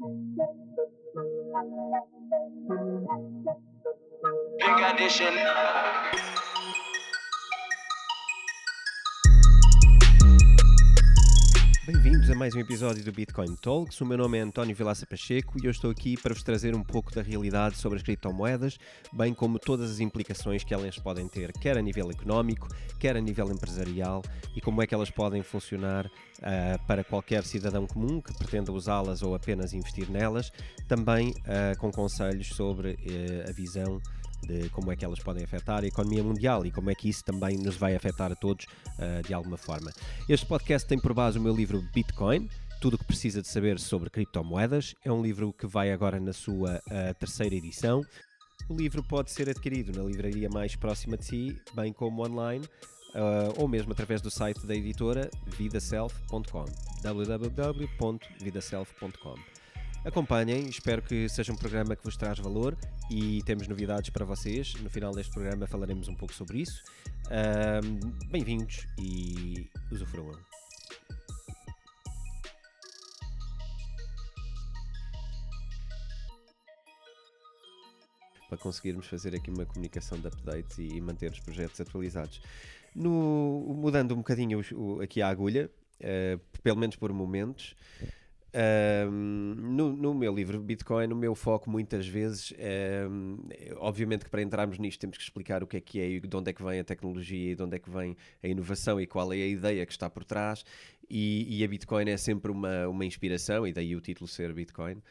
Big addition. Bem-vindos a mais um episódio do Bitcoin Talks. O meu nome é António Vilaça Pacheco e eu estou aqui para vos trazer um pouco da realidade sobre as criptomoedas, bem como todas as implicações que elas podem ter, quer a nível económico, quer a nível empresarial e como é que elas podem funcionar uh, para qualquer cidadão comum que pretenda usá-las ou apenas investir nelas, também uh, com conselhos sobre uh, a visão de como é que elas podem afetar a economia mundial e como é que isso também nos vai afetar a todos uh, de alguma forma. Este podcast tem por base o meu livro Bitcoin. Tudo o que precisa de saber sobre criptomoedas. É um livro que vai agora na sua uh, terceira edição. O livro pode ser adquirido na livraria mais próxima de si, bem como online, uh, ou mesmo através do site da editora vidaself.com www.vidaself.com Acompanhem, espero que seja um programa que vos traz valor e temos novidades para vocês. No final deste programa falaremos um pouco sobre isso. Um, Bem-vindos e usufruam. Para conseguirmos fazer aqui uma comunicação de updates e manter os projetos atualizados. No, mudando um bocadinho o, aqui a agulha, uh, pelo menos por momentos, no, no, meu livro Bitcoin, o meu foco muitas vezes, um, obviamente que para entrarmos nisto temos que explicar o que é que é e de onde é que vem a tecnologia e de onde é que vem a inovação e qual é a ideia que está por trás. E, e a Bitcoin é sempre uma, uma inspiração, e daí o título ser Bitcoin.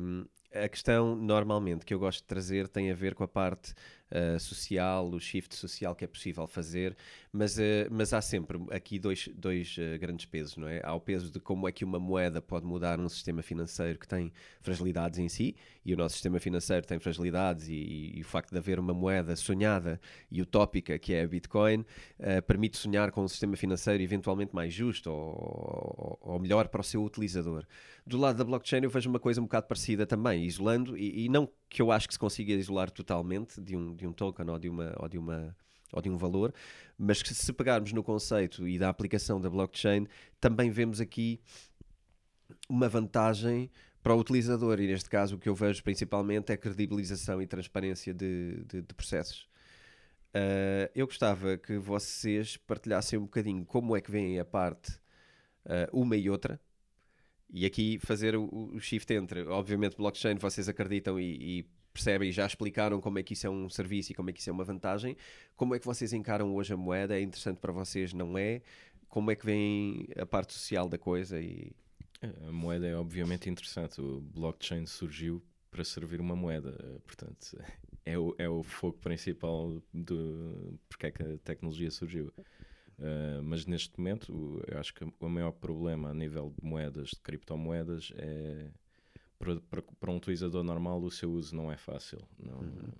Um, a questão, normalmente, que eu gosto de trazer tem a ver com a parte uh, social, o shift social que é possível fazer, mas, uh, mas há sempre aqui dois, dois uh, grandes pesos, não é? Há o peso de como é que uma moeda pode mudar um sistema financeiro que tem fragilidades em si, e o nosso sistema financeiro tem fragilidades, e, e, e o facto de haver uma moeda sonhada e utópica, que é a Bitcoin, permite sonhar com um sistema financeiro eventualmente mais justo ou, ou, ou, melhor para o seu utilizador. Do lado da blockchain eu vejo uma coisa um bocado parecida também, isolando, e, e não que eu acho que se consiga isolar totalmente de um, de um token ou de uma, ou de uma ou de um valor, mas que se pegarmos no conceito e da aplicação da blockchain, também vemos aqui uma vantagem para o utilizador, e neste caso o que eu vejo principalmente é credibilização e transparência de, de, de processos. Uh, eu gostava que vocês partilhassem um bocadinho como é que veem a parte uh, uma e outra, e aqui fazer o, o shift entre, obviamente, blockchain, vocês acreditam e, e percebem já explicaram como é que isso é um serviço e como é que isso é uma vantagem. Como é que vocês encaram hoje a moeda? É interessante para vocês, não é? Como é que vem a parte social da coisa? E... A moeda é obviamente interessante. O blockchain surgiu para servir uma moeda, portanto, é o, é o foco principal do porque é que a tecnologia surgiu. Uh, mas neste momento, eu acho que o maior problema a nível de moedas, de criptomoedas, é para, para, para um utilizador normal o seu uso não é fácil. Não, uhum.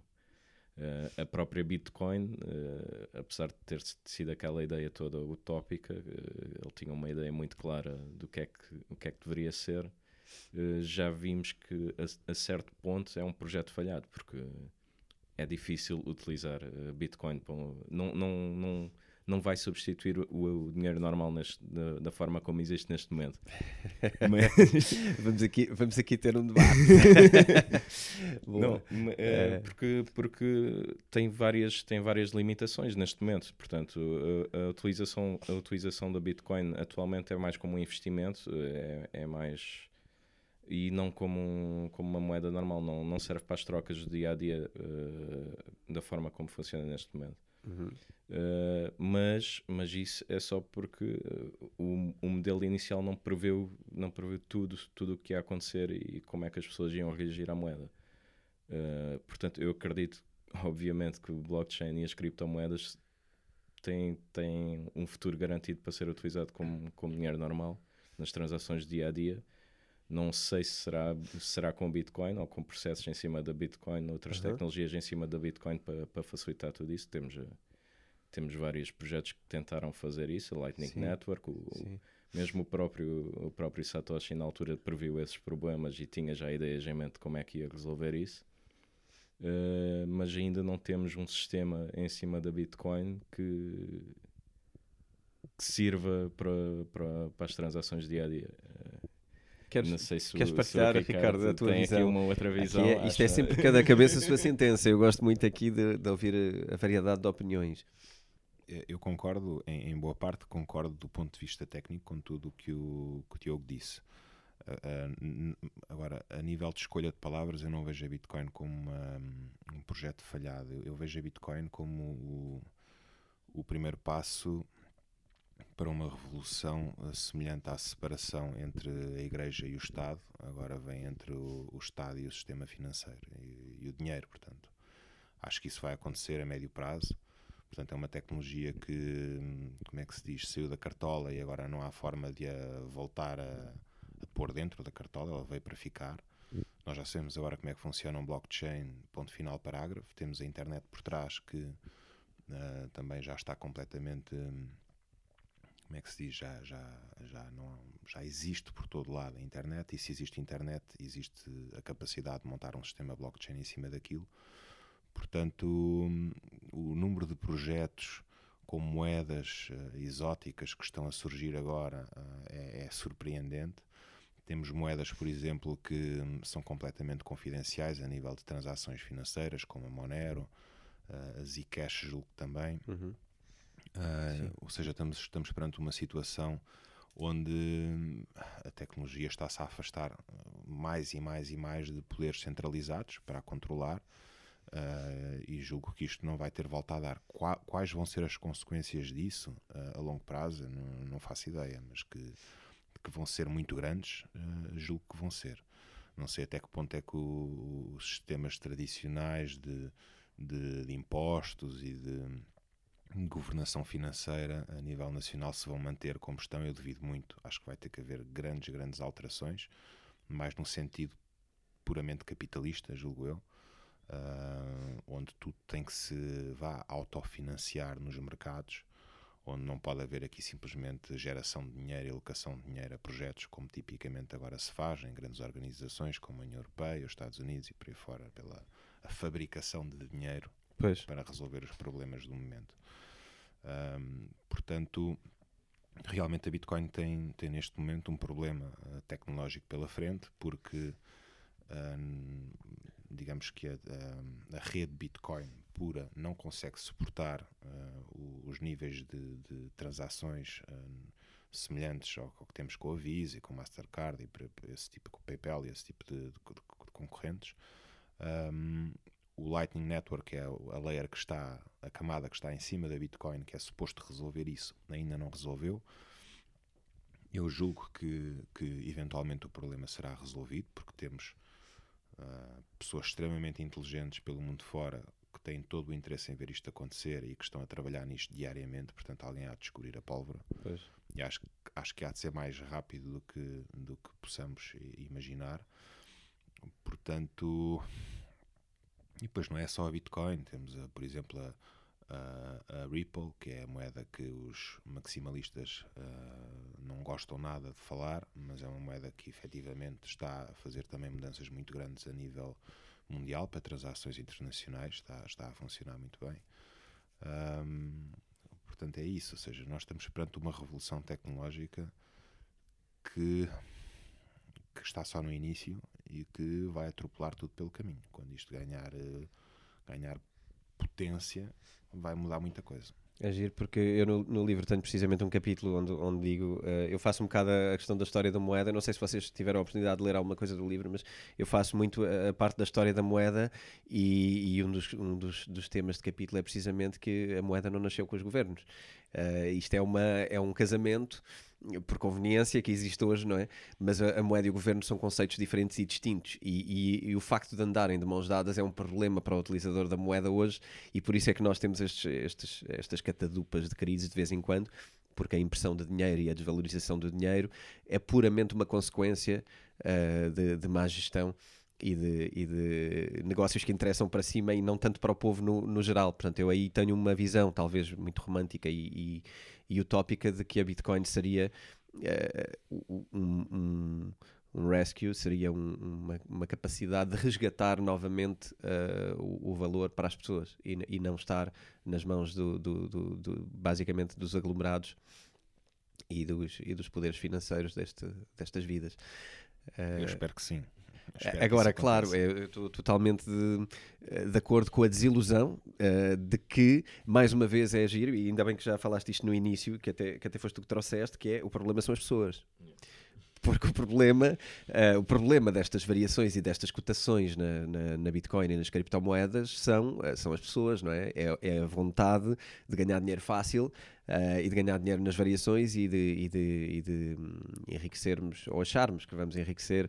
uh, a própria Bitcoin, uh, apesar de ter sido aquela ideia toda utópica, ele tinha uma ideia muito clara do que é que, o que, é que deveria ser. já vimos que a, a certo ponto é um projeto falhado, porque é difícil utilizar Bitcoin. Um, não, não, não não vai substituir o, o dinheiro normal neste, da, da, forma como existe neste momento. Mas... vamos, aqui, vamos aqui ter um debate. não, é, é, porque, porque tem, várias, tem várias limitações neste momento. Portanto, a, a, utilização, a utilização da Bitcoin atualmente é mais como um investimento, é, é mais e não como, um, como uma moeda normal, não, não serve para as trocas do dia a dia uh, da forma como funciona neste momento. Uh, mas, mas isso é só porque uh, o, o, modelo inicial não preveu, não preveu tudo, tudo o que ia acontecer e como é que as pessoas iam reagir à moeda. Uh, portanto, eu acredito, obviamente, que o blockchain e as criptomoedas têm, têm um futuro garantido para ser utilizado como, como dinheiro normal nas transações dia a dia. Não sei se será, será com Bitcoin ou com processos em cima da Bitcoin, outras uhum. tecnologias em cima da Bitcoin para, para facilitar tudo isso. Temos, temos vários projetos que tentaram fazer isso, a Lightning Sim. Network, o, Sim. mesmo o próprio, o próprio Satoshi na altura previu esses problemas e tinha já ideias em mente de como é que ia resolver isso. Uh, mas ainda não temos um sistema em cima da Bitcoin que, que sirva para, para, para as transações dia a dia. Uh, Queres, não sei se, queres partilhar, se o Ricardo, a tua tem visão? aqui uma outra Aqui visão. é- isto é sempre cada cabeça a sua sentença. Eu gosto muito aqui de, de ouvir a, a variedade de opiniões. Eu concordo, em, em boa parte, concordo do ponto de vista técnico com tudo o que o, que o Diogo disse. Ah, n- agora, a nível de escolha de palavras, eu não vejo a Bitcoin como uma- um projeto falhado. Eu, eu vejo a Bitcoin como o, o primeiro passo para uma revolução ah, semelhante à separação entre a Igreja e o Estado. Agora vem entre o, o Estado e o sistema financeiro e, e o dinheiro, portanto. Acho que isso vai acontecer a médio prazo. Portanto, é uma tecnologia que, hum, como é que se diz, saiu da cartola e agora não há forma de a voltar a, a pôr dentro da cartola, ela veio para ficar. Nós já sabemos agora como é que funciona um blockchain, ponto final, parágrafo. Temos a internet por trás que ah, também já está completamente, hum, como é que se diz, já, já, já, não, já existe por todo lado a internet e se existe internet, existe a capacidade de montar um sistema blockchain em cima daquilo. Portanto, o número de projetos com moedas eh, exóticas que estão a surgir agora eh, é, é surpreendente. Temos moedas, por exemplo, que hum, são completamente confidenciais a nível de transações financeiras, como a Monero, eh, a Zcash, julgo também. Uhum. Ah, ou seja, estamos, estamos perante uma situação onde hum, a tecnologia está-se a afastar mais e mais e mais de poderes centralizados para a controlar. ah, e julgo que isto não vai ter volta a dar. Qua- Quais vão ser as consequências disso ah, a longo prazo? Não, não faço ideia, mas que, que vão ser muito grandes, ah, julgo que vão ser. Não sei até que ponto é que os sistemas tradicionais de, de, de impostos e de governação financeira a nível nacional se vão manter como estão, eu duvido muito. Acho que vai ter que haver grandes, grandes alterações, mais num sentido puramente capitalista, julgo eu, ah, onde tudo tem que se vá autofinanciar nos mercados, onde não pode haver aqui simplesmente geração de dinheiro e alocação de dinheiro a projetos, como tipicamente agora se faz em grandes organizações como a União Europeia, os Estados Unidos e por aí fora, pela fabricação de dinheiro Pois. para resolver os problemas do momento. Ahm, portanto, realmente a Bitcoin tem, tem neste momento um problema ah, tecnológico pela frente, porque ahm, digamos que a, a- a rede Bitcoin pura não consegue suportar o- os níveis de, de transações ah, semelhantes ao, ao que temos com a Visa e com o Mastercard e esse tipo com o PayPal e esse tipo de, de- de concorrentes. Ahm, o Lightning Network é a layer que está, a camada que está em cima da Bitcoin, que é suposto resolver isso, ainda não resolveu. Eu julgo que, que eventualmente o problema será resolvido, porque temos ah, pessoas extremamente inteligentes pelo mundo fora que têm todo o interesse em ver isto acontecer e que estão a trabalhar nisto diariamente, portanto alguém há de descobrir a pólvora. Pois. E acho, que- acho que há de ser mais rápido do que, do que possamos imaginar. Portanto, e depois não é só a Bitcoin, temos, a, por exemplo, a, a, a Ripple, que é a moeda que os maximalistas ah, não gostam nada de falar, mas é uma moeda que efetivamente está a fazer também mudanças muito grandes a nível mundial para transações internacionais, está, está a funcionar muito bem. Ahm, portanto, é isso, ou seja, nós estamos perante uma revolução tecnológica que, que está só no início e que vai atropelar tudo pelo caminho. Quando isto ganhar, eh, ganhar potência, vai mudar muita coisa. É giro, porque eu no, no livro tenho precisamente um capítulo onde, onde digo, eh, eu faço um bocado a questão da história da moeda, não sei se vocês tiveram a oportunidade de ler alguma coisa do livro, mas eu faço muito a, a parte da história da moeda e, e um, dos, um dos, dos temas de capítulo é precisamente que a moeda não nasceu com os governos. Eh, isto é, uma, é um casamento por conveniência que existe hoje, não é? Mas a, a moeda e o governo são conceitos diferentes e distintos, e, e- e o facto de andarem de mãos dadas é um problema para o utilizador da moeda hoje, e por isso é que nós temos estes, estes- estas catadupas de crises de vez em quando, porque a impressão de dinheiro e a desvalorização do dinheiro é puramente uma consequência ah, de, de má gestão. E de, e de negócios que interessam para cima e não tanto para o povo no, no geral. Portanto, eu aí tenho uma visão, talvez muito romântica e, e, e utópica, de que a Bitcoin seria eh, um, um, um rescue, seria um- uma, uma capacidade de resgatar novamente eh, o, o valor para as pessoas e, e não estar nas mãos do, do- do- do- basicamente dos aglomerados e dos, e dos poderes financeiros deste, destas vidas. Eh, Eu espero que sim. Que Agora, claro, eu estou totalmente de, de acordo com a desilusão eh, de que, mais uma vez, é agir, e ainda bem que já falaste isto no início, que até, que até foste tu que trouxeste, que é o problema são as pessoas. Porque o problema, eh, o problema destas variações e destas cotações na, na, na Bitcoin e nas criptomoedas são, eh, são as pessoas, não é? é? É a vontade de ganhar dinheiro fácil eh, e de ganhar dinheiro nas variações e de, e de, e de hum, enriquecermos ou acharmos que vamos enriquecer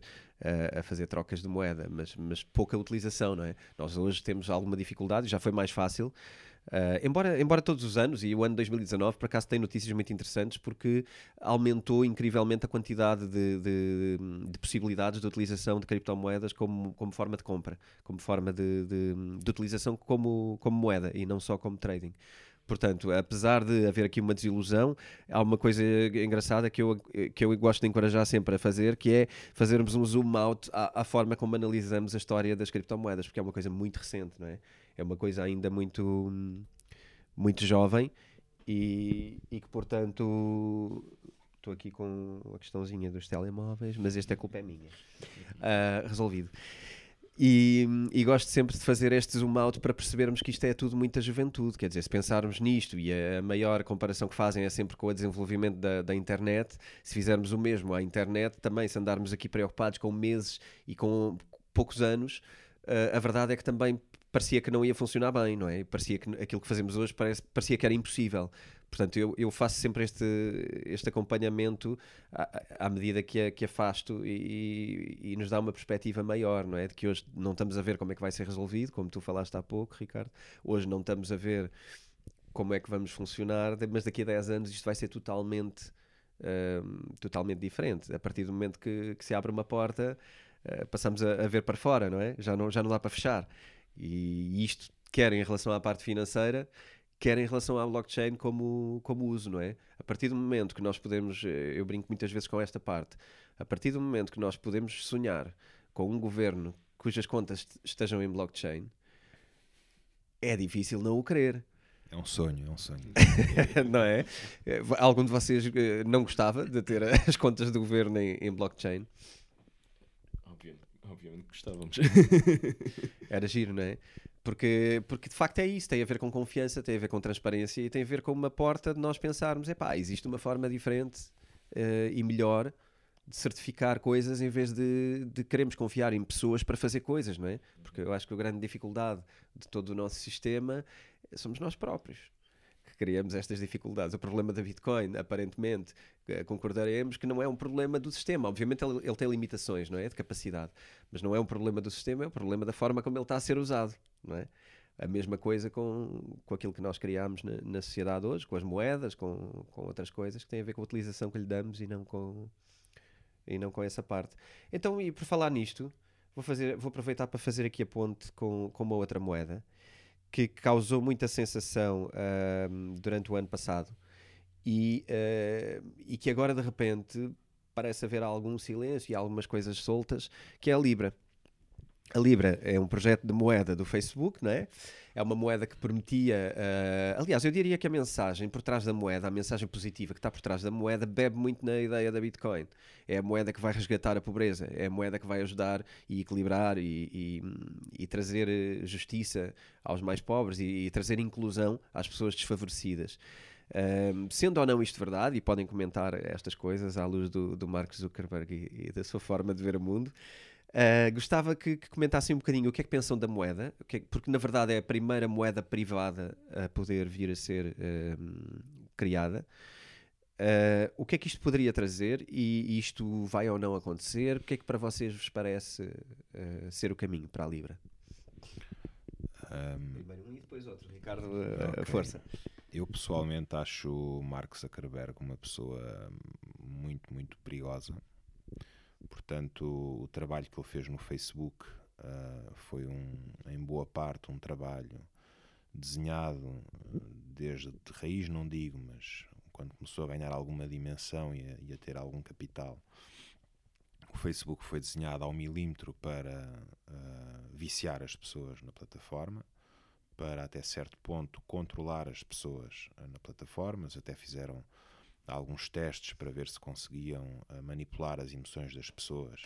a fazer trocas de moeda, mas, mas pouca utilização, não é? Nós hoje temos alguma dificuldade, já foi mais fácil. Eh, embora, embora todos os anos, e o ano 2019 por acaso tem notícias muito interessantes porque aumentou incrivelmente a quantidade de, de- de possibilidades de utilização de criptomoedas como, como forma de compra, como forma de, de- de utilização como, como moeda e não só como trading. Portanto, apesar de haver aqui uma desilusão, há uma coisa engraçada que eu, que eu gosto de encorajar sempre a fazer, que é fazermos um zoom out à, à forma como analisamos a história das criptomoedas, porque é uma coisa muito recente, não é? É uma coisa ainda muito, muito jovem e, e que, portanto, estou aqui com a questãozinha dos telemóveis, mas esta é culpa é minha. Ah, resolvido. E, e gosto sempre de fazer este zoom out para percebermos que isto é tudo muita juventude. Quer dizer, se pensarmos nisto e a maior comparação que fazem é sempre com o desenvolvimento da, da internet, se fizermos o mesmo à internet, também se andarmos aqui preocupados com meses e com poucos anos, ah, a verdade é que também parecia que não ia funcionar bem, não é? Parecia que aquilo que fazemos hoje parece, parecia que era impossível. Portanto, eu, eu faço sempre este, este acompanhamento à, à medida que, a, que afasto e, e nos dá uma perspectiva maior, não é? De que hoje não estamos a ver como é que vai ser resolvido, como tu falaste há pouco, Ricardo. Hoje não estamos a ver como é que vamos funcionar, mas daqui a 10 anos isto vai ser totalmente, hum, totalmente diferente. A partir do momento que, que se abre uma porta, eh, passamos a, a ver para fora, não é? Já não, já não dá para fechar. E isto, quer em relação à parte financeira, quer em relação à blockchain como, como uso, não é? A partir do momento que nós podemos, eh, eu brinco muitas vezes com esta parte, a partir do momento que nós podemos sonhar com um governo cujas contas est- estejam em blockchain, é difícil não o querer, É um sonho, é um sonho. não é? Eh, Algum de vocês eh, não gostava de ter as contas do governo em, em blockchain? Obviamente, gostávamos. Era giro, não é? Porque, porque de facto é isso, tem a ver com confiança, tem a ver com transparência e tem a ver com uma porta de nós pensarmos, epá, existe uma forma diferente eh, e melhor de certificar coisas em vez de, de queremos confiar em pessoas para fazer coisas, não é? Porque eu acho que a grande dificuldade de todo o nosso sistema somos nós próprios criamos estas dificuldades. O problema da Bitcoin, aparentemente, eh, concordaremos que não é um problema do sistema. Obviamente ele, ele tem limitações, não é? De capacidade. Mas não é um problema do sistema, é um problema da forma como ele está a ser usado, não é? A mesma coisa com, com aquilo que nós criámos na, na sociedade hoje, com as moedas, com, com outras coisas que têm a ver com a utilização que lhe damos e não com, e não com essa parte. Então, e por falar nisto, vou, fazer, vou aproveitar para fazer aqui a ponte com, com uma outra moeda que causou muita sensação ahm, durante o ano passado e, ah, e que agora de repente parece haver algum silêncio e algumas coisas soltas, que é a Libra. A Libra é um projeto de moeda do Facebook, não é? É uma moeda que permitia. ah, aliás, eu diria que a mensagem por trás da moeda, a mensagem positiva que está por trás da moeda, bebe muito na ideia da Bitcoin. É a moeda que vai resgatar a pobreza, é a moeda que vai ajudar e equilibrar e, e- e trazer eh, justiça aos mais pobres e, e trazer inclusão às pessoas desfavorecidas. Ahm, sendo ou não isto verdade, e podem comentar estas coisas à luz do, do Mark Zuckerberg e, e da sua forma de ver o mundo, ah, gostava que, que comentassem um bocadinho o que é que pensam da moeda, é que- porque na verdade é a primeira moeda privada a poder vir a ser ahm, criada. Ah, o que é que isto poderia trazer e isto vai ou não acontecer? O que é que para vocês vos parece ah, ser o caminho para a Libra? Ahm, Primeiro um e depois outro. Ricardo, ah, Ok. força. eu pessoalmente acho o Mark Zuckerberg uma pessoa muito, muito perigosa. Portanto, o trabalho que ele fez no Facebook ah, foi um, em boa parte um trabalho desenhado ah, desde de raiz, não digo, mas quando começou a ganhar alguma dimensão e a, e a ter algum capital. O Facebook foi desenhado ao milímetro para ah, viciar as pessoas na plataforma para até certo ponto controlar as pessoas eh, na plataforma. Eles até fizeram alguns testes para ver se conseguiam eh, manipular as emoções das pessoas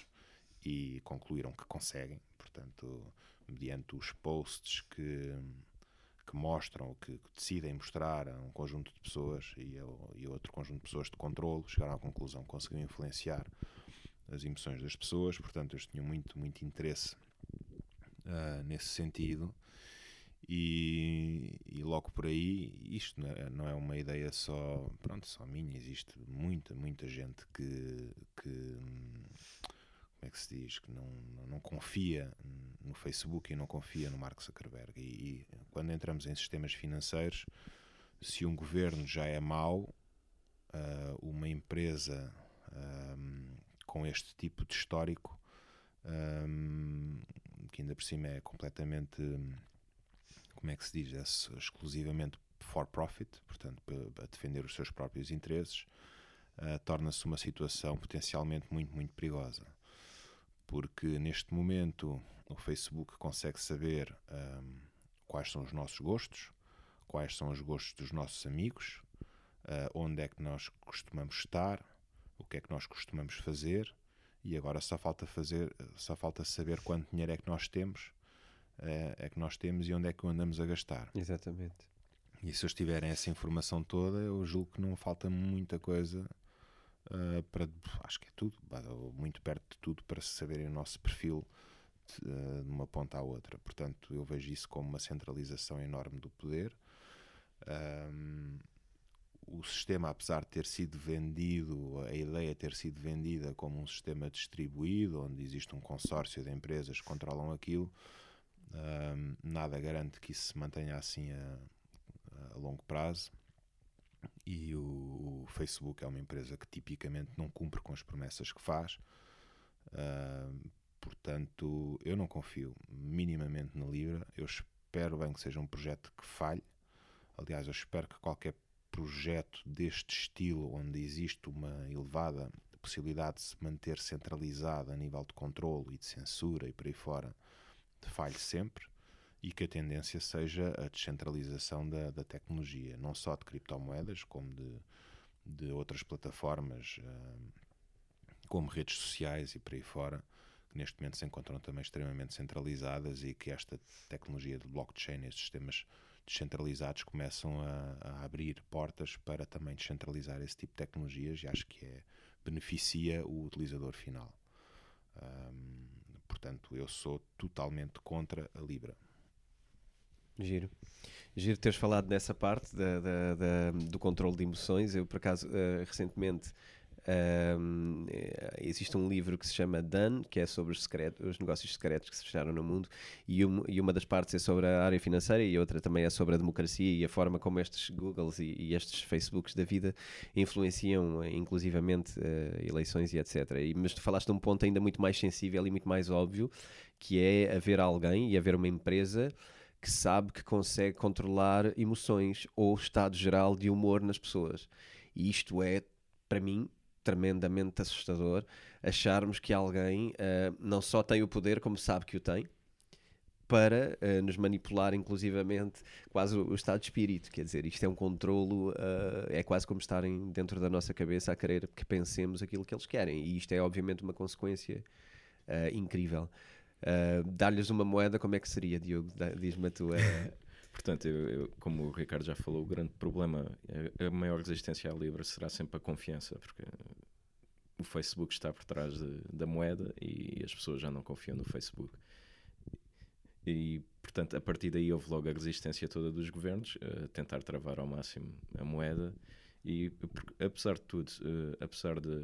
e concluíram que conseguem, portanto, mediante os posts que, que mostram, que, decidem mostrar a um conjunto de pessoas e, a, e outro conjunto de pessoas de controle, chegaram à conclusão que conseguiam influenciar as emoções das pessoas, portanto, eles tinham muito, muito interesse uh, nesse sentido. E, e, logo por aí, isto não é, não é, uma ideia só, pronto, só minha, existe muita, muita gente que, que como é que se diz, que não, não confia no Facebook e não confia no Mark Zuckerberg. E, e quando entramos em sistemas financeiros, se um governo já é mau, uh, uma empresa um, com este tipo de histórico, um, que ainda por cima é completamente, como é que se diz, é exclusivamente for profit, portanto, para defender os seus próprios interesses, uh, torna-se uma situação potencialmente muito, muito perigosa. Porque neste momento o Facebook consegue saber um, quais são os nossos gostos, quais são os gostos dos nossos amigos, uh, onde é que nós costumamos estar, o que é que nós costumamos fazer e agora só falta fazer, só falta saber quanto dinheiro é que nós temos, é, é que nós temos e onde é que andamos a gastar. Exatamente. E se eles tiverem essa informação toda, eu julgo que não falta muita coisa uh, para, acho que é tudo, muito perto de tudo para saberem o nosso perfil de, uh, de uma ponta à outra. Portanto, eu vejo isso como uma centralização enorme do poder. Um, o sistema, apesar de ter sido vendido, a ideia ter sido vendida como um sistema distribuído, onde existe um consórcio de empresas que controlam aquilo, nada garante que isso se mantenha assim a, a longo prazo. E o, o, Facebook é uma empresa que tipicamente não cumpre com as promessas que faz. Uh, portanto, eu não confio minimamente na Libra. Eu espero bem que seja um projeto que falhe. Aliás, eu espero que qualquer projeto deste estilo, onde existe uma elevada possibilidade de se manter centralizado a nível de controle e de censura e por aí fora, falhe sempre e que a tendência seja a descentralização da, da tecnologia, não só de criptomoedas, como de, de outras plataformas, uh, como redes sociais e por aí fora, que neste momento se encontram também extremamente centralizadas e que esta tecnologia de blockchain, estes sistemas descentralizados começam a, a, abrir portas para também descentralizar esse tipo de tecnologias e acho que é, beneficia o utilizador final. Um, portanto, eu sou totalmente contra a Libra. Giro. Giro teres falado nessa parte da, da, da, do controle de emoções. Eu, por acaso, uh, recentemente um, eh, existe um livro que se chama Done, que é sobre os, secretos, os negócios secretos que se fecharam no mundo, e, um, e, uma das partes é sobre a área financeira e outra também é sobre a democracia e a forma como estes Googles e, e estes Facebooks da vida influenciam eh, inclusivamente uh, eleições e etc. E, mas tu falaste de um ponto ainda muito mais sensível e muito mais óbvio, que é haver alguém e haver uma empresa que sabe que consegue controlar emoções ou estado geral de humor nas pessoas. E isto é, para mim, tremendamente assustador acharmos que alguém uh, não só tem o poder, como sabe que o tem, para uh, nos manipular, inclusivamente, quase o, estado de espírito. Quer dizer, isto é um controlo, uh, é quase como estarem dentro da nossa cabeça a querer que pensemos aquilo que eles querem. E isto é, obviamente, uma consequência incrível. Dar-lhes uma moeda, como é que seria, Diogo? Diz-me a tua. Portanto, eu, eu, como o Ricardo já falou, o grande problema, a, a maior resistência à Libra será sempre a confiança, porque o Facebook está por trás de, da moeda e as pessoas já não confiam no Facebook. E, portanto, a partir daí houve logo a resistência toda dos governos a tentar travar ao máximo a moeda. E, apesar de tudo, uh, apesar de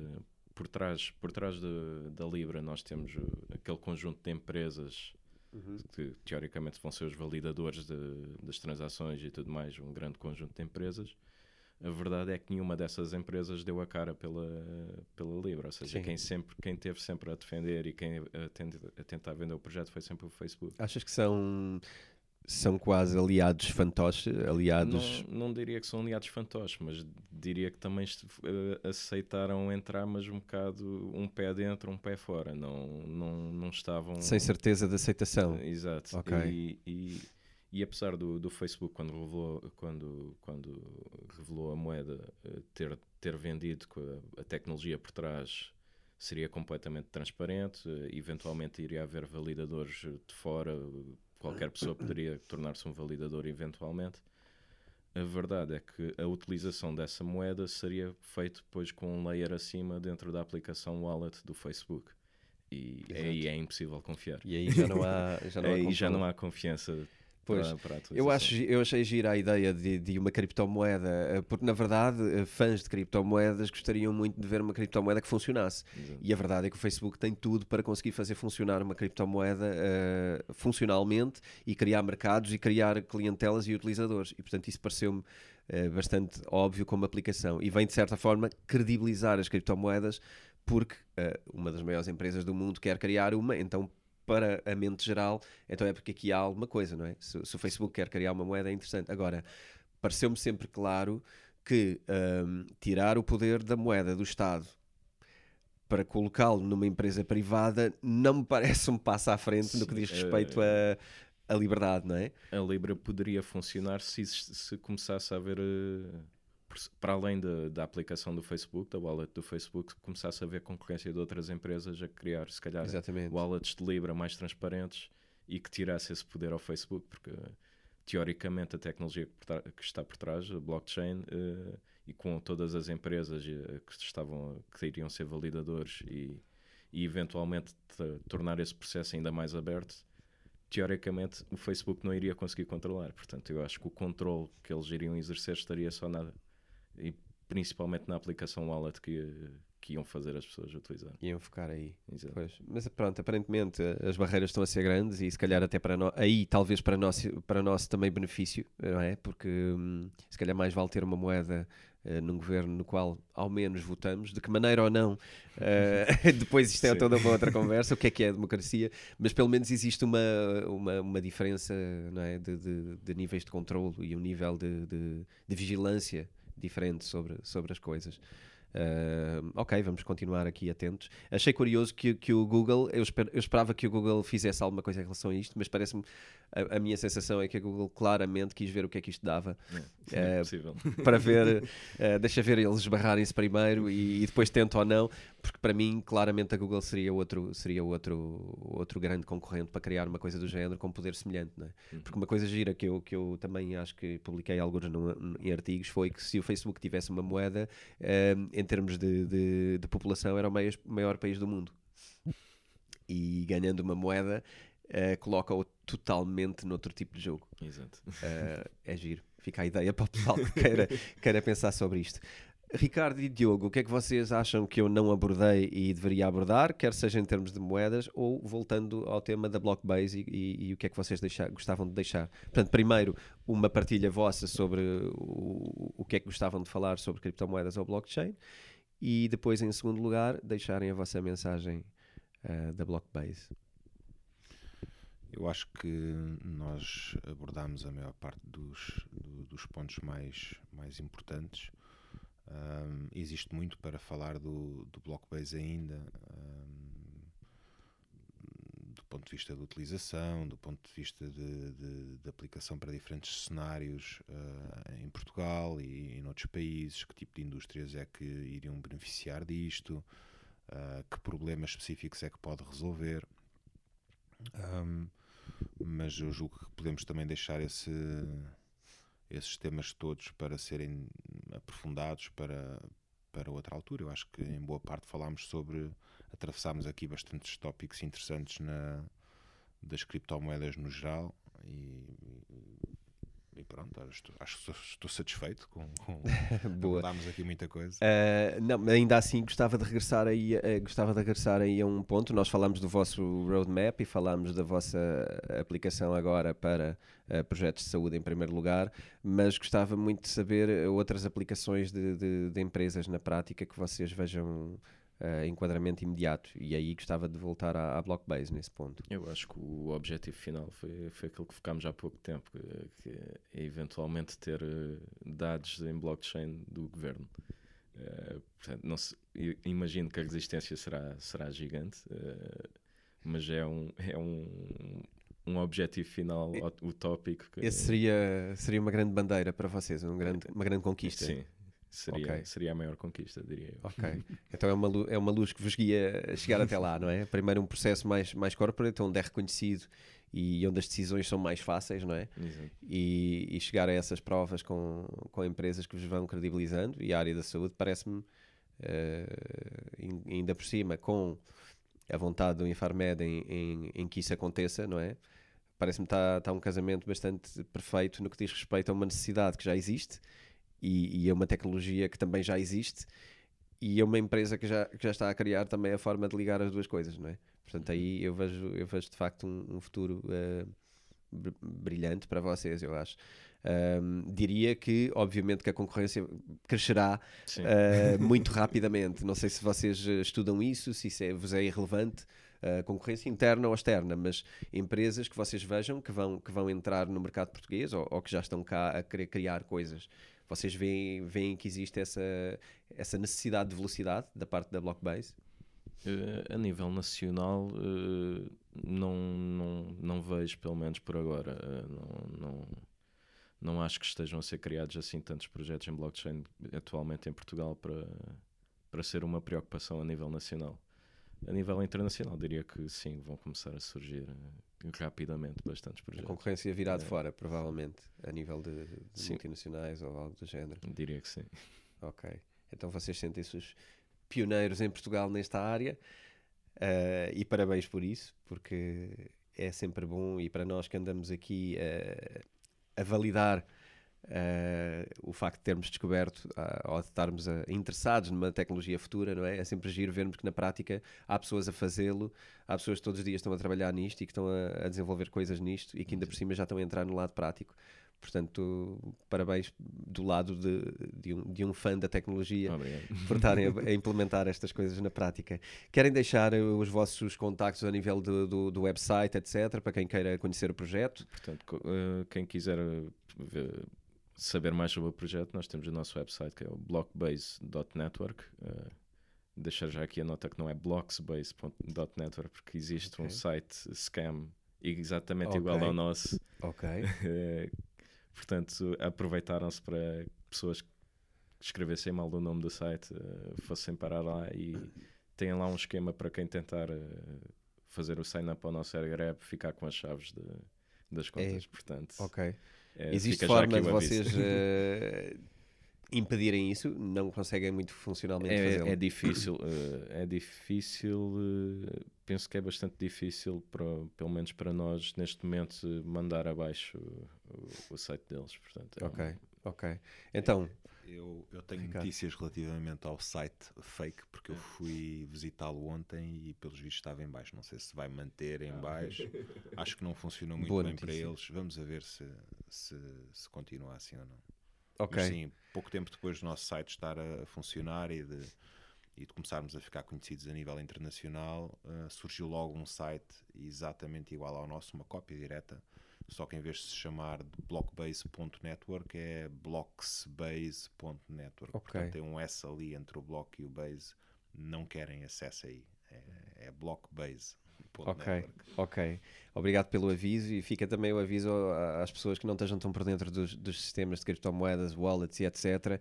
por trás, por trás de, da Libra, nós temos uh, aquele conjunto de empresas uhum. que teoricamente vão ser os validadores de, das transações e tudo mais, um grande conjunto de empresas. A verdade é que nenhuma dessas empresas deu a cara pela, pela Libra, ou seja, quem sempre quem teve sempre a defender e quem a, a tentar vender o projeto foi sempre o Facebook. Achas que são são quase aliados fantoches, aliados... Não, não, diria que são aliados fantoches, mas diria que também uh, aceitaram entrar, mas um bocado um pé dentro, um pé fora, não, não, não estavam... Sem certeza de aceitação. Exato. Okay. E, e, e, apesar do, do Facebook, quando revelou, quando, quando revelou a moeda, uh, ter, ter vendido com a, a tecnologia por trás seria completamente transparente, eh, eventualmente iria haver validadores eh, de fora, eh, qualquer pessoa poderia tornar-se um validador eventualmente. A verdade é que a utilização dessa moeda seria feita depois com um layer acima dentro da aplicação wallet do Facebook. E Exato. aí é impossível confiar. E aí já não há, já não há já não há confiança Pois, para, para. Eu, acho, eu achei gira a ideia de, de uma criptomoeda, eh, porque na verdade eh, fãs de criptomoedas gostariam muito de ver uma criptomoeda que funcionasse. Exato. E a verdade é que o Facebook tem tudo para conseguir fazer funcionar uma criptomoeda eh, funcionalmente e criar mercados e criar clientelas e utilizadores. E portanto isso pareceu-me eh, bastante óbvio como aplicação. E vem de certa forma credibilizar as criptomoedas porque eh, uma das maiores empresas do mundo quer criar uma, então para a mente geral, então é porque aqui há alguma coisa, não é? Se, se o Facebook quer criar uma moeda é interessante. Agora, pareceu-me sempre claro que hum, tirar o poder da moeda do Estado para colocá-lo numa empresa privada não me parece um passo à frente no que diz Sim, respeito eh, a, a liberdade, não é? a Libra poderia funcionar se, se começasse a haver, eh, por- para além da, da aplicação do Facebook, da wallet do Facebook, começasse a haver concorrência de outras empresas a criar, se calhar, Exatamente. wallets de Libra mais transparentes e que tirasse esse poder ao Facebook, porque teoricamente a tecnologia que, está por trás, a blockchain, eh, e com todas as empresas eh, que estavam que iriam ser validadores e, e eventualmente tornar esse processo ainda mais aberto, teoricamente o Facebook não iria conseguir controlar. Portanto, eu acho que o controle que eles iriam exercer estaria só nada e principalmente na aplicação wallet que, que iam fazer as pessoas utilizar. Iam focar aí. Mas pronto, aparentemente eh, as barreiras estão a ser grandes e se calhar até para nós, aí talvez para nós, para nosso também benefício, não é? Porque hum, se calhar mais vale ter uma moeda eh, num governo no qual ao menos votamos, de que maneira ou não, eh, depois isto é Sim. toda uma outra conversa, o que é que é a democracia, mas pelo menos existe uma, uma, uma diferença não é? de, de, de níveis de controlo e um nível de, de, de vigilância diferente sobre, sobre as coisas. Ah, ok, vamos continuar aqui atentos. Achei curioso que, que o Google, eu, esper- eu esperava que o Google fizesse alguma coisa em relação a isto, mas parece-me, a, a minha sensação é que a Google claramente quis ver o que é que isto dava É, Eh, possível. para ver, eh, deixa ver eles esbarrarem-se primeiro e, e depois tenta ou não, porque para mim, claramente, a Google seria outro, seria outro, outro grande concorrente para criar uma coisa do género com poder semelhante, não é? Uhum. Porque uma coisa gira que eu, que eu também acho que publiquei alguns num- em artigos foi que se o Facebook tivesse uma moeda, eh, em termos de, de, de população, era o maior, maior país do mundo. E ganhando uma moeda, eh, coloca-o totalmente noutro tipo de jogo. Exato. Uh, é giro. Fica a ideia para o pessoal que queira, queira pensar sobre isto. Ricardo e Diogo, o que é que vocês acham que eu não abordei e deveria abordar, quer seja em termos de moedas ou voltando ao tema da Blockbase e, e- e o que é que vocês deixar- gostavam de deixar? Portanto, primeiro, uma partilha vossa sobre o, o que é que gostavam de falar sobre criptomoedas ou blockchain e depois, em segundo lugar, deixarem a vossa mensagem uh, da Blockbase. Eu acho que nós abordámos a maior parte dos, do- dos pontos mais, mais importantes. Ahm, existe muito para falar do, do Blockbase ainda, ahm, do ponto de vista de utilização, do ponto de vista de, de- de aplicação para diferentes cenários ah, em Portugal e em outros países, que tipo de indústrias é que iriam beneficiar disto, ah, que problemas específicos é que pode resolver. Ahm, mas eu julgo que podemos também deixar esse, esses temas todos para serem aprofundados para, para outra altura. Eu acho que em boa parte falámos sobre, atravessámos aqui bastantes tópicos interessantes na, das criptomoedas no geral e, e pronto, acho, estou- acho que estou satisfeito com, com aqui muita coisa. Uh, não, ainda assim gostava de regressar aí, uh, gostava de regressar aí a um ponto. Nós falámos do vosso roadmap e falámos da vossa aplicação agora para uh, projetos de saúde em primeiro lugar, mas gostava muito de saber outras aplicações de, de- de empresas na prática que vocês vejam uh, enquadramento imediato. E aí gostava de voltar à, à Blockbase nesse ponto. Eu acho que o objetivo final foi, foi aquilo que focámos há pouco tempo, que, é eventualmente ter eh, dados em blockchain do governo. Eh, portanto, não se- imagino que a resistência será, será gigante, eh, mas é um, é um, um objetivo final ut- utópico. Que, Esse seria, seria uma grande bandeira para vocês, um grande, uma grande conquista. Sim, Seria, Ok. seria a maior conquista, diria eu. Ok. Então é uma, lu- é uma luz que vos guia a chegar até lá, não é? Primeiro um processo mais, mais corporate, onde é reconhecido e onde as decisões são mais fáceis, não é? Exato. E, e chegar a essas provas com, com empresas que vos vão credibilizando e a área da saúde parece-me, ain- ainda por cima, com a vontade do Infarmed em, em, em que isso aconteça, não é? Parece-me que está tá um casamento bastante perfeito no que diz respeito a uma necessidade que já existe e, e a uma tecnologia que também já existe e a uma empresa que já, que já está a criar também a forma de ligar as duas coisas, não é? Portanto, aí eu vejo, eu vejo de facto um, um futuro br- brilhante para vocês, eu acho. Ahm, diria que, obviamente, que a concorrência crescerá eh, muito rapidamente. Não sei se vocês eh, estudam isso, se isso é, vos é irrelevante, a concorrência interna ou externa, mas empresas que vocês vejam que vão, que vão entrar no mercado português ou, ou que já estão cá a querer criar coisas. Vocês veem, veem que existe essa, essa necessidade de velocidade da parte da Blockbase? Eh, a nível nacional, eh, não, não, não vejo, pelo menos por agora. Eh, não, não, não acho que estejam a ser criados assim tantos projetos em blockchain atualmente em Portugal para, para ser uma preocupação a nível nacional. A nível internacional, diria que sim, vão começar a surgir eh, rapidamente bastantes A projetos. concorrência virá de É. fora, provavelmente, a nível de, de multinacionais ou algo do género. Diria que sim. Ok. Então vocês sentem-se os pioneiros em Portugal nesta área eh, e parabéns por isso, porque é sempre bom e para nós que andamos aqui eh, a validar eh, o facto de termos descoberto ah, ou de estarmos ah, interessados numa tecnologia futura, não é? É sempre giro vermos que na prática há pessoas a fazê-lo, há pessoas que todos os dias estão a trabalhar nisto e que estão a, a desenvolver coisas nisto e que ainda por cima já estão a entrar no lado prático. Portanto, parabéns do lado de, de, um, de um fã da tecnologia Obrigado. por estarem a, a implementar estas coisas na prática. Querem deixar eh, os vossos contactos a nível do, do, do website, etc., para quem queira conhecer o projeto? Portanto, eh, quem quiser ver- saber mais sobre o projeto, nós temos o nosso website que é o blockbase.network. Eh, deixar já aqui a nota que não é blocksbase.network porque existe um Ok. site scam exatamente Ok. igual ao nosso. Ok. Eh, portanto, aproveitaram-se para pessoas que escrevessem mal o nome do site eh, fossem parar lá e têm lá um esquema para quem tentar eh, fazer o sign-up ao nosso AirGrab ficar com as chaves de- das contas. Portanto, Ok. Eh, Existe forma de vocês eh, impedirem isso? Não conseguem muito funcionalmente fazê-lo? É, é difícil, eh, é difícil, eh, penso que é bastante difícil, para, pelo menos para nós, neste momento, mandar abaixo o, o- site deles. Portanto, é um- Ok, ok. Então, Eu, eu tenho Ricardo. notícias relativamente ao site fake, porque eu fui visitá-lo ontem e pelos vistos estava em baixo. Não sei se vai manter em baixo. Acho que não funcionou muito Boa bem para notícia. eles. Vamos a ver se, se, se continua assim ou não. ok. Mas sim, pouco tempo depois do nosso site estar a funcionar e de, e de começarmos a ficar conhecidos a nível internacional, eh, surgiu logo um site exatamente igual ao nosso, uma cópia direta, só que em vez de se chamar de blockbase.network é blocksbase.network. Ok. Portanto, tem um S ali entre o block e o base, não querem acesso aí. É, é blockbase.network. Ok, ok. Obrigado pelo aviso e fica também o aviso às pessoas que não estejam tão por dentro dos, dos sistemas de criptomoedas, wallets e etc.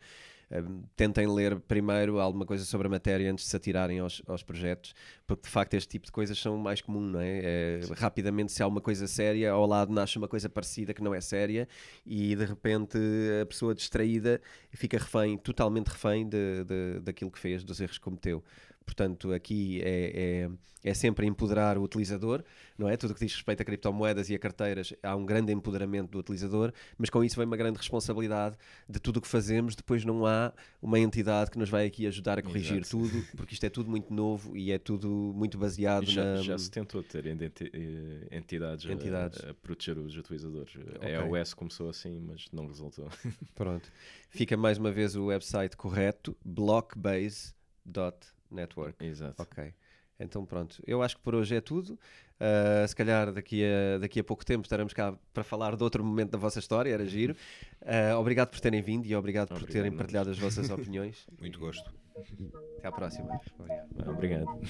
Um, tentem ler primeiro alguma coisa sobre a matéria antes de se atirarem aos, aos projetos, porque de facto este tipo de coisas são mais comum, não é? É, rapidamente, se há uma coisa séria, ao lado nasce uma coisa parecida que não é séria e de repente a pessoa distraída fica refém, totalmente refém de, de, daquilo que fez, dos erros que cometeu. Portanto, aqui é, é, é sempre empoderar o utilizador, não é? Tudo o que diz respeito a criptomoedas e a carteiras, há um grande empoderamento do utilizador, mas com isso vem uma grande responsabilidade de tudo o que fazemos. Depois não há uma entidade que nos vai aqui ajudar a corrigir Exato. tudo, porque isto é tudo muito novo e é tudo muito baseado já, na. já se tentou ter identi- eh, entidades, a- Entidades. A, proteger os utilizadores. Ok. A iOS começou assim, mas não resultou. Pronto. Fica mais uma vez o website correto: blockbase.network. Exato. Ok. Então pronto, eu acho que por hoje é tudo. Uh, se calhar daqui a, daqui a pouco tempo estaremos cá para falar de outro momento da vossa história, era giro. Uh, obrigado por terem vindo e obrigado, por Obrigado, terem nós. partilhado as vossas opiniões. Muito gosto. Até à próxima. Obrigado. Obrigado.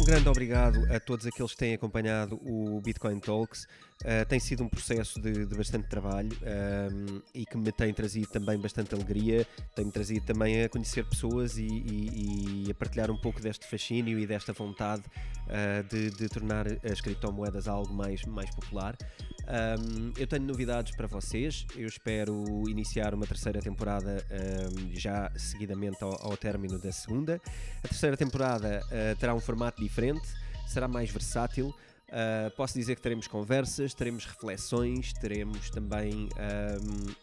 Um grande obrigado a todos aqueles que têm acompanhado o Bitcoin Talks. Uh, tem sido um processo de, de bastante trabalho um, e que me tem trazido também bastante alegria, tem-me trazido também a conhecer pessoas e, e, e, a partilhar um pouco deste fascínio e desta vontade uh, de, de, tornar as criptomoedas algo mais, mais popular. Um, eu tenho novidades para vocês, eu espero iniciar uma terceira temporada um, já seguidamente ao, ao término da segunda. A terceira temporada uh, terá um formato diferente, será mais versátil. Uh, posso dizer que teremos conversas, teremos reflexões, teremos também um,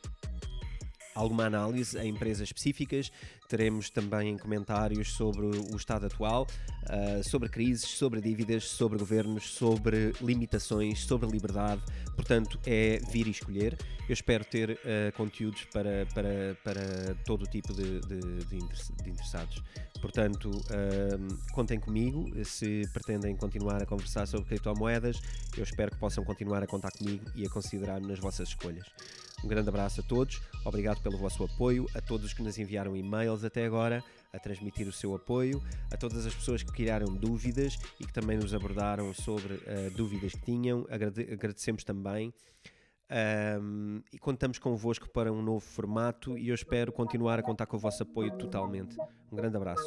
alguma análise a empresas específicas, teremos também comentários sobre o estado atual, uh, sobre crises, sobre dívidas, sobre governos, sobre limitações, sobre liberdade. Portanto, é vir e escolher. Eu espero ter uh, conteúdos para, para, para todo o tipo de, de, de interessados. Portanto, contem comigo se pretendem continuar a conversar sobre criptomoedas. Eu espero que possam continuar a contar comigo e a considerar-me nas vossas escolhas. Um grande abraço a todos, obrigado pelo vosso apoio, a todos os que nos enviaram e-mails até agora, a transmitir o seu apoio, a todas as pessoas que criaram dúvidas e que também nos abordaram sobre uh, dúvidas que tinham, Agrade agradecemos também. Um, e contamos convosco para um novo formato e eu espero continuar a contar com o vosso apoio totalmente. Um grande abraço.